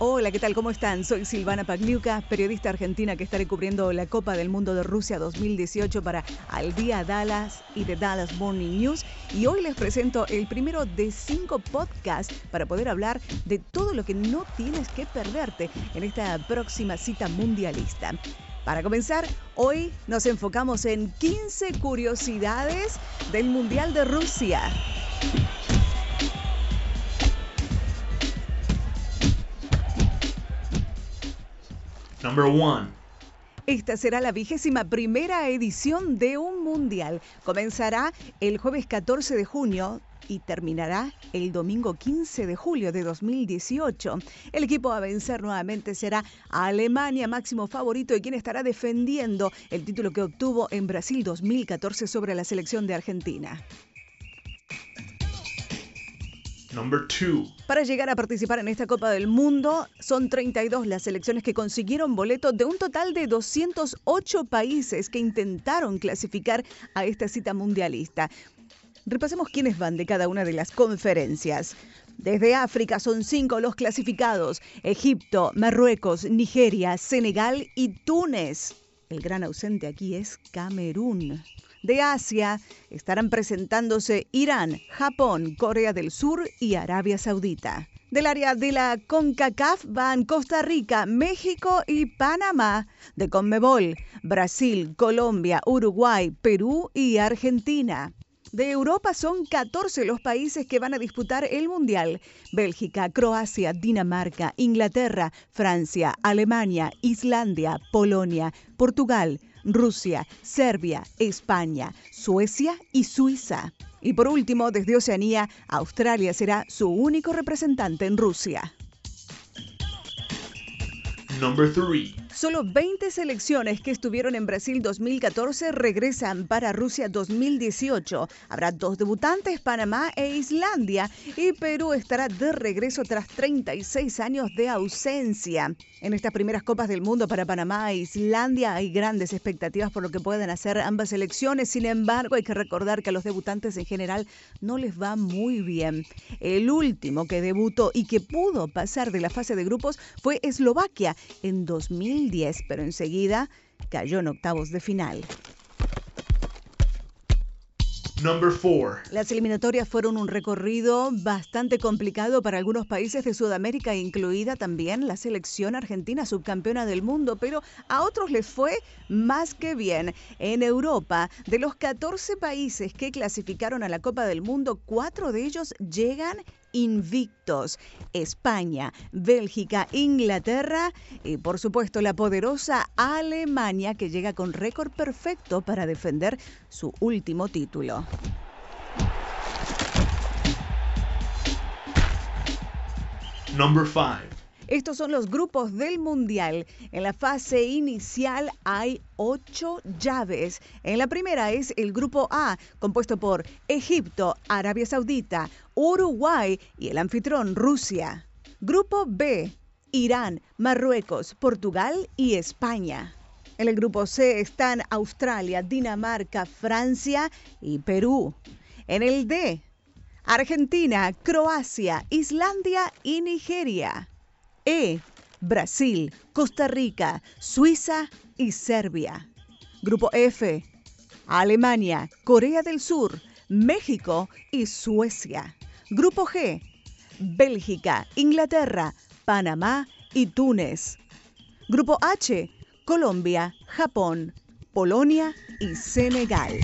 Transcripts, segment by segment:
Hola, ¿qué tal? ¿Cómo están? Soy Silvana Pagliuca, periodista argentina que estaré cubriendo la Copa del Mundo de Rusia 2018 para Al Día Dallas y The Dallas Morning News. Y hoy les presento el primero de cinco podcasts para poder hablar de todo lo que no tienes que perderte en esta próxima cita mundialista. Para comenzar, hoy nos enfocamos en 15 curiosidades del Mundial de Rusia. Esta será la vigésima primera edición de un mundial. Comenzará el jueves 14 de junio y terminará el domingo 15 de julio de 2018. El equipo a vencer nuevamente será Alemania, máximo favorito y quien estará defendiendo el título que obtuvo en Brasil 2014 sobre la selección de Argentina. Number two. Para llegar a participar en esta Copa del Mundo, son 32 las selecciones que consiguieron boleto de un total de 208 países que intentaron clasificar a esta cita mundialista. Repasemos quiénes van de cada una de las conferencias. Desde África son cinco los clasificados. Egipto, Marruecos, Nigeria, Senegal y Túnez. El gran ausente aquí es Camerún de Asia estarán presentándose Irán, Japón, Corea del Sur y Arabia Saudita. Del área de la CONCACAF van Costa Rica, México y Panamá. De CONMEBOL, Brasil, Colombia, Uruguay, Perú y Argentina. De Europa son 14 los países que van a disputar el Mundial. Bélgica, Croacia, Dinamarca, Inglaterra, Francia, Alemania, Islandia, Polonia, Portugal, Rusia, Serbia, España, Suecia y Suiza. Y por último, desde Oceanía, Australia será su único representante en Rusia. Number three. Solo 20 selecciones que estuvieron en Brasil 2014 regresan para Rusia 2018. Habrá dos debutantes, Panamá e Islandia, y Perú estará de regreso tras 36 años de ausencia. En estas primeras Copas del Mundo para Panamá e Islandia hay grandes expectativas por lo que pueden hacer ambas selecciones. Sin embargo, hay que recordar que a los debutantes en general no les va muy bien. El último que debutó y que pudo pasar de la fase de grupos fue Eslovaquia en 2000 pero enseguida cayó en octavos de final. Number four. Las eliminatorias fueron un recorrido bastante complicado para algunos países de Sudamérica, incluida también la selección argentina subcampeona del mundo, pero a otros les fue más que bien. En Europa, de los 14 países que clasificaron a la Copa del Mundo, cuatro de ellos llegan invictos. España, Bélgica, Inglaterra y por supuesto la poderosa Alemania que llega con récord perfecto para defender su último título. Number five. Estos son los grupos del Mundial. En la fase inicial hay ocho llaves. En la primera es el grupo A, compuesto por Egipto, Arabia Saudita, Uruguay y el anfitrión Rusia. Grupo B, Irán, Marruecos, Portugal y España. En el grupo C están Australia, Dinamarca, Francia y Perú. En el D, Argentina, Croacia, Islandia y Nigeria. E. Brasil, Costa Rica, Suiza y Serbia. Grupo F. Alemania, Corea del Sur, México y Suecia. Grupo G. Bélgica, Inglaterra, Panamá y Túnez. Grupo H. Colombia, Japón, Polonia y Senegal.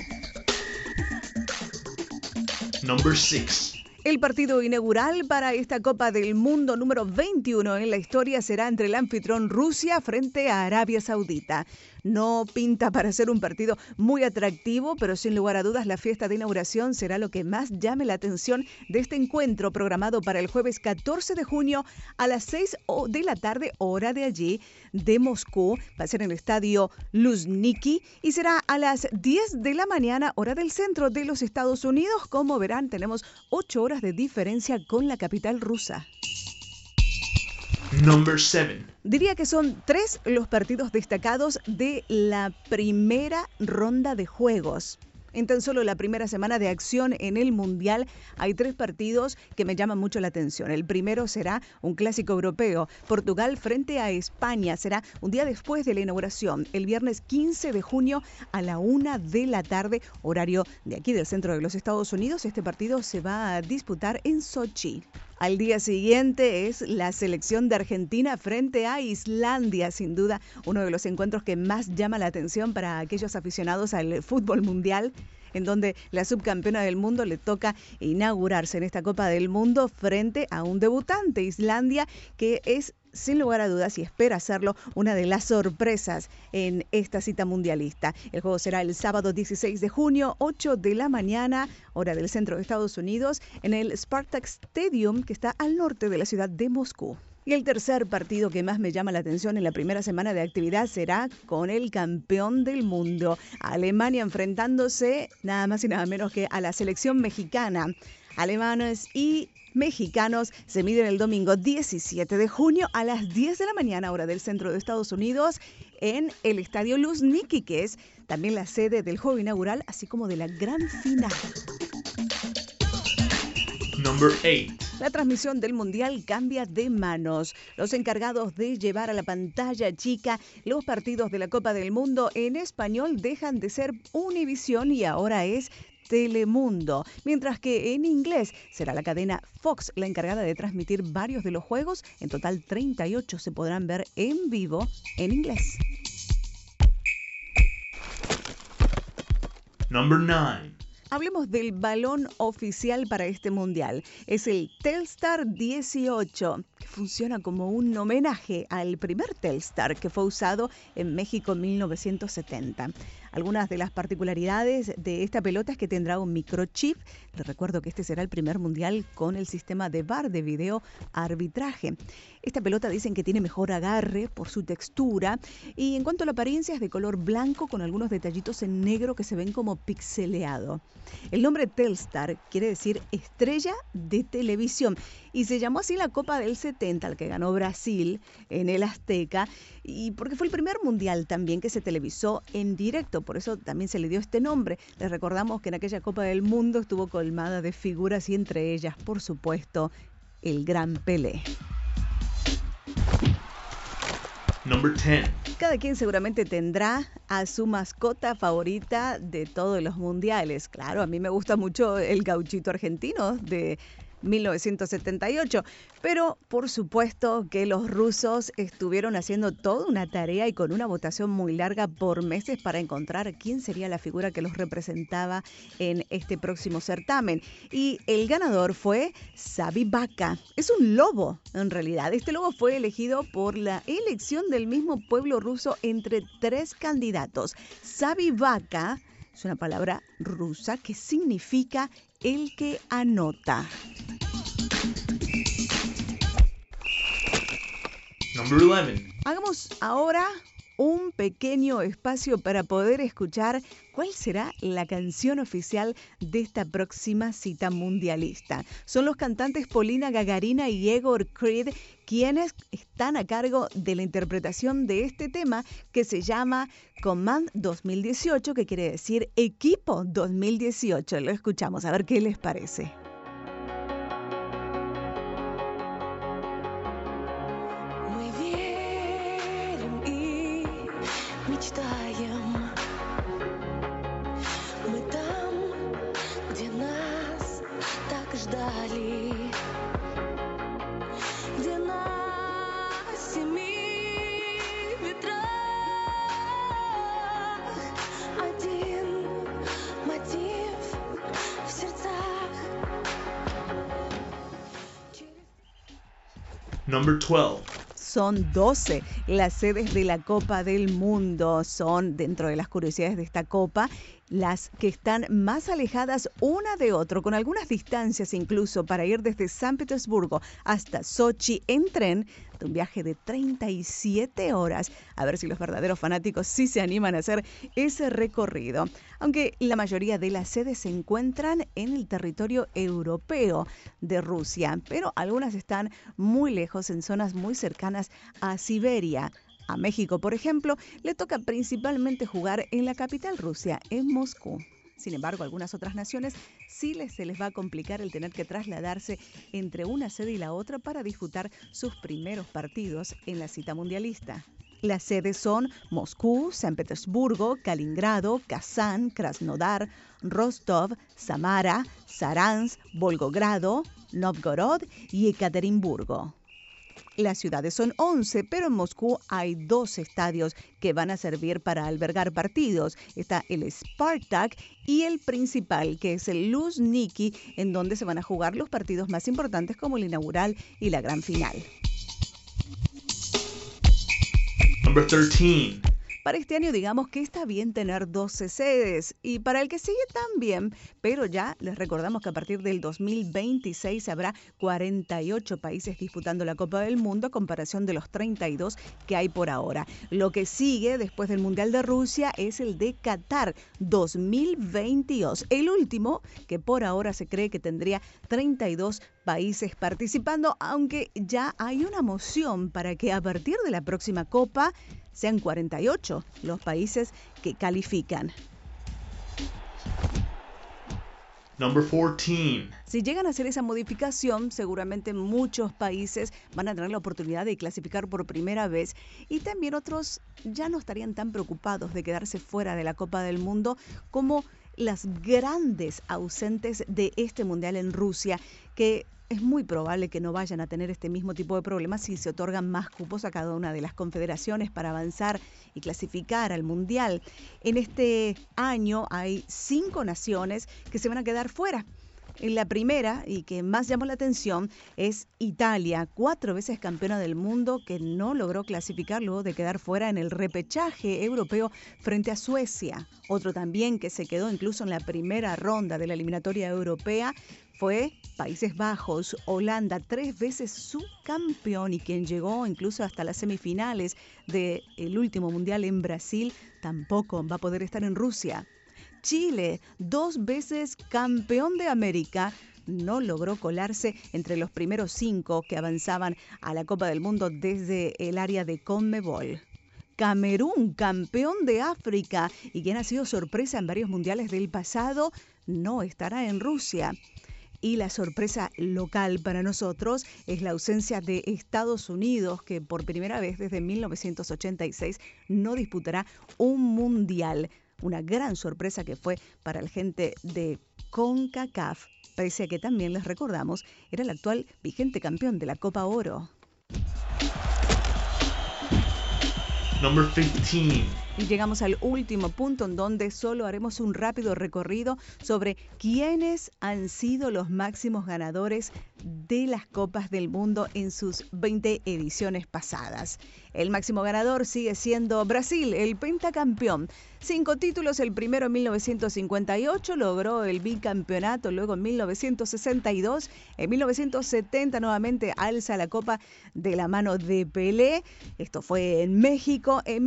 Number six. El partido inaugural para esta Copa del Mundo número 21 en la historia será entre el anfitrión Rusia frente a Arabia Saudita. No pinta para ser un partido muy atractivo, pero sin lugar a dudas la fiesta de inauguración será lo que más llame la atención de este encuentro programado para el jueves 14 de junio a las 6 de la tarde, hora de allí, de Moscú. Va a ser en el estadio Luzniki y será a las 10 de la mañana, hora del centro de los Estados Unidos. Como verán, tenemos 8 horas de diferencia con la capital rusa. Number seven. Diría que son tres los partidos destacados de la primera ronda de juegos. En tan solo la primera semana de acción en el Mundial hay tres partidos que me llaman mucho la atención. El primero será un clásico europeo, Portugal frente a España. Será un día después de la inauguración, el viernes 15 de junio a la una de la tarde, horario de aquí del centro de los Estados Unidos. Este partido se va a disputar en Sochi. Al día siguiente es la selección de Argentina frente a Islandia, sin duda uno de los encuentros que más llama la atención para aquellos aficionados al fútbol mundial en donde la subcampeona del mundo le toca inaugurarse en esta Copa del Mundo frente a un debutante, Islandia, que es sin lugar a dudas, y espera hacerlo, una de las sorpresas en esta cita mundialista. El juego será el sábado 16 de junio, 8 de la mañana, hora del centro de Estados Unidos, en el Spartak Stadium, que está al norte de la ciudad de Moscú. Y el tercer partido que más me llama la atención en la primera semana de actividad será con el campeón del mundo, Alemania enfrentándose nada más y nada menos que a la selección mexicana. Alemanes y mexicanos se miden el domingo 17 de junio a las 10 de la mañana, hora del centro de Estados Unidos, en el Estadio Luz Niki, que es también la sede del juego inaugural, así como de la gran final. Number 8. La transmisión del Mundial cambia de manos. Los encargados de llevar a la pantalla chica los partidos de la Copa del Mundo en español dejan de ser Univision y ahora es Telemundo, mientras que en inglés será la cadena Fox la encargada de transmitir varios de los juegos. En total 38 se podrán ver en vivo en inglés. Number 9. Hablemos del balón oficial para este mundial. Es el Telstar 18, que funciona como un homenaje al primer Telstar que fue usado en México en 1970. Algunas de las particularidades de esta pelota es que tendrá un microchip. Les recuerdo que este será el primer mundial con el sistema de bar de video arbitraje. Esta pelota dicen que tiene mejor agarre por su textura y en cuanto a la apariencia es de color blanco con algunos detallitos en negro que se ven como pixeleado. El nombre Telstar quiere decir estrella de televisión y se llamó así la Copa del 70, al que ganó Brasil en el Azteca, y porque fue el primer mundial también que se televisó en directo, por eso también se le dio este nombre. Les recordamos que en aquella Copa del Mundo estuvo colmada de figuras y entre ellas, por supuesto, el gran Pelé. Number 10. Cada quien seguramente tendrá a su mascota favorita de todos los mundiales. Claro, a mí me gusta mucho el gauchito argentino de 1978. Pero por supuesto que los rusos estuvieron haciendo toda una tarea y con una votación muy larga por meses para encontrar quién sería la figura que los representaba en este próximo certamen. Y el ganador fue Sabi. Es un lobo, en realidad. Este lobo fue elegido por la elección del mismo pueblo ruso entre tres candidatos. Sabi es una palabra rusa que significa el que anota. Number 11. Hagamos ahora un pequeño espacio para poder escuchar cuál será la canción oficial de esta próxima cita mundialista. Son los cantantes Polina Gagarina y Egor Creed quienes están a cargo de la interpretación de este tema que se llama Command 2018, que quiere decir Equipo 2018. Lo escuchamos, a ver qué les parece. Number 12. Son 12 las sedes de la Copa del Mundo. Son, dentro de las curiosidades de esta Copa, las que están más alejadas una de otro, con algunas distancias incluso para ir desde San Petersburgo hasta Sochi en tren, de un viaje de 37 horas. A ver si los verdaderos fanáticos sí se animan a hacer ese recorrido. Aunque la mayoría de las sedes se encuentran en el territorio europeo de Rusia, pero algunas están muy lejos, en zonas muy cercanas a Siberia. A México, por ejemplo, le toca principalmente jugar en la capital Rusia, en Moscú. Sin embargo, a algunas otras naciones sí les, se les va a complicar el tener que trasladarse entre una sede y la otra para disputar sus primeros partidos en la cita mundialista. Las sedes son Moscú, San Petersburgo, Kaliningrado, Kazán, Krasnodar, Rostov, Samara, Saransk, Volgogrado, Novgorod y Ekaterimburgo. Las ciudades son 11, pero en Moscú hay dos estadios que van a servir para albergar partidos. Está el Spartak y el principal, que es el Luzhniki, en donde se van a jugar los partidos más importantes como el inaugural y la gran final. Number 13. Para este año digamos que está bien tener 12 sedes y para el que sigue también, pero ya les recordamos que a partir del 2026 habrá 48 países disputando la Copa del Mundo a comparación de los 32 que hay por ahora. Lo que sigue después del Mundial de Rusia es el de Qatar 2022, el último que por ahora se cree que tendría 32 países participando, aunque ya hay una moción para que a partir de la próxima Copa sean 48 los países que califican. Number 14. Si llegan a hacer esa modificación, seguramente muchos países van a tener la oportunidad de clasificar por primera vez y también otros ya no estarían tan preocupados de quedarse fuera de la Copa del Mundo como las grandes ausentes de este Mundial en Rusia, que es muy probable que no vayan a tener este mismo tipo de problemas si se otorgan más cupos a cada una de las confederaciones para avanzar y clasificar al Mundial. En este año hay cinco naciones que se van a quedar fuera. La primera, y que más llamó la atención, es Italia, cuatro veces campeona del mundo que no logró clasificar luego de quedar fuera en el repechaje europeo frente a Suecia. Otro también que se quedó incluso en la primera ronda de la eliminatoria europea fue Países Bajos, Holanda, tres veces subcampeón y quien llegó incluso hasta las semifinales del último mundial en Brasil, tampoco va a poder estar en Rusia. Chile, dos veces campeón de América, no logró colarse entre los primeros cinco que avanzaban a la Copa del Mundo desde el área de Conmebol. Camerún, campeón de África y quien ha sido sorpresa en varios mundiales del pasado, no estará en Rusia. Y la sorpresa local para nosotros es la ausencia de Estados Unidos, que por primera vez desde 1986 no disputará un mundial. Una gran sorpresa que fue para la gente de CONCACAF, pese a que también les recordamos, era el actual vigente campeón de la Copa Oro. Number 15. Y llegamos al último punto en donde solo haremos un rápido recorrido sobre quiénes han sido los máximos ganadores de las Copas del Mundo en sus 20 ediciones pasadas. El máximo ganador sigue siendo Brasil, el pentacampeón. Cinco títulos, el primero en 1958, logró el bicampeonato, luego en 1962, en 1970 nuevamente alza la copa de la mano de Pelé, esto fue en México, en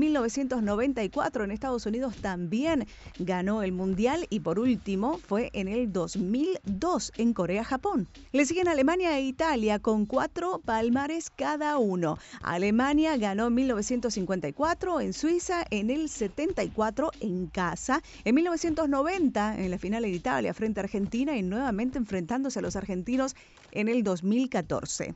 1994 en Estados Unidos también ganó el Mundial y por último fue en el 2002 en Corea-Japón. Le siguen Alemania e Italia con cuatro palmares cada uno. Alemania ganó en 1954 en Suiza, en el 74 en casa, en 1990 en la final de Italia frente a Argentina y nuevamente enfrentándose a los argentinos en el 2014.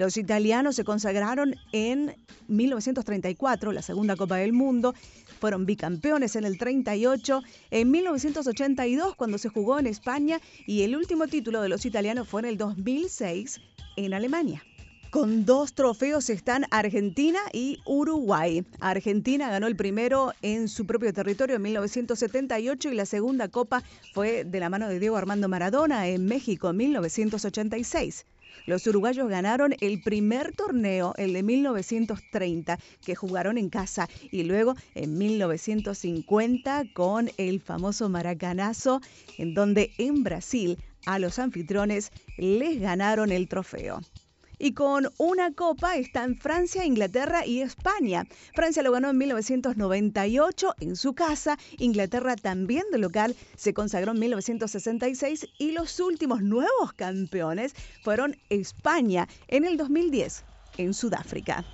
Los italianos se consagraron en 1934, la segunda Copa del Mundo, fueron bicampeones en el 38, en 1982 cuando se jugó en España y el último título de los italianos fue en el 2006 en Alemania. Con dos trofeos están Argentina y Uruguay. Argentina ganó el primero en su propio territorio en 1978 y la segunda copa fue de la mano de Diego Armando Maradona en México en 1986. Los uruguayos ganaron el primer torneo, el de 1930, que jugaron en casa, y luego en 1950 con el famoso Maracanazo, en donde en Brasil a los anfitriones les ganaron el trofeo y con una copa están Francia, Inglaterra y España. Francia lo ganó en 1998 en su casa, Inglaterra también de local se consagró en 1966 y los últimos nuevos campeones fueron España en el 2010 en Sudáfrica.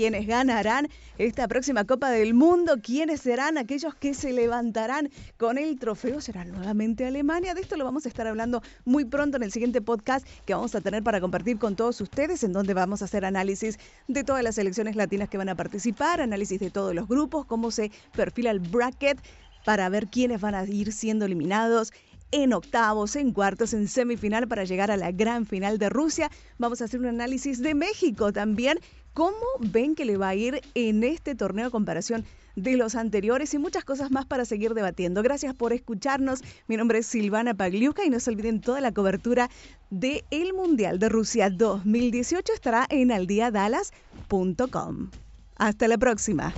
Quiénes ganarán esta próxima Copa del Mundo, quiénes serán aquellos que se levantarán con el trofeo, será nuevamente Alemania. De esto lo vamos a estar hablando muy pronto en el siguiente podcast que vamos a tener para compartir con todos ustedes, en donde vamos a hacer análisis de todas las selecciones latinas que van a participar, análisis de todos los grupos, cómo se perfila el bracket para ver quiénes van a ir siendo eliminados en octavos, en cuartos, en semifinal para llegar a la gran final de Rusia. Vamos a hacer un análisis de México también. ¿Cómo ven que le va a ir en este torneo a comparación de los anteriores y muchas cosas más para seguir debatiendo? Gracias por escucharnos. Mi nombre es Silvana Pagliuca y no se olviden toda la cobertura del el Mundial de Rusia 2018 estará en aldiadalas.com. Hasta la próxima.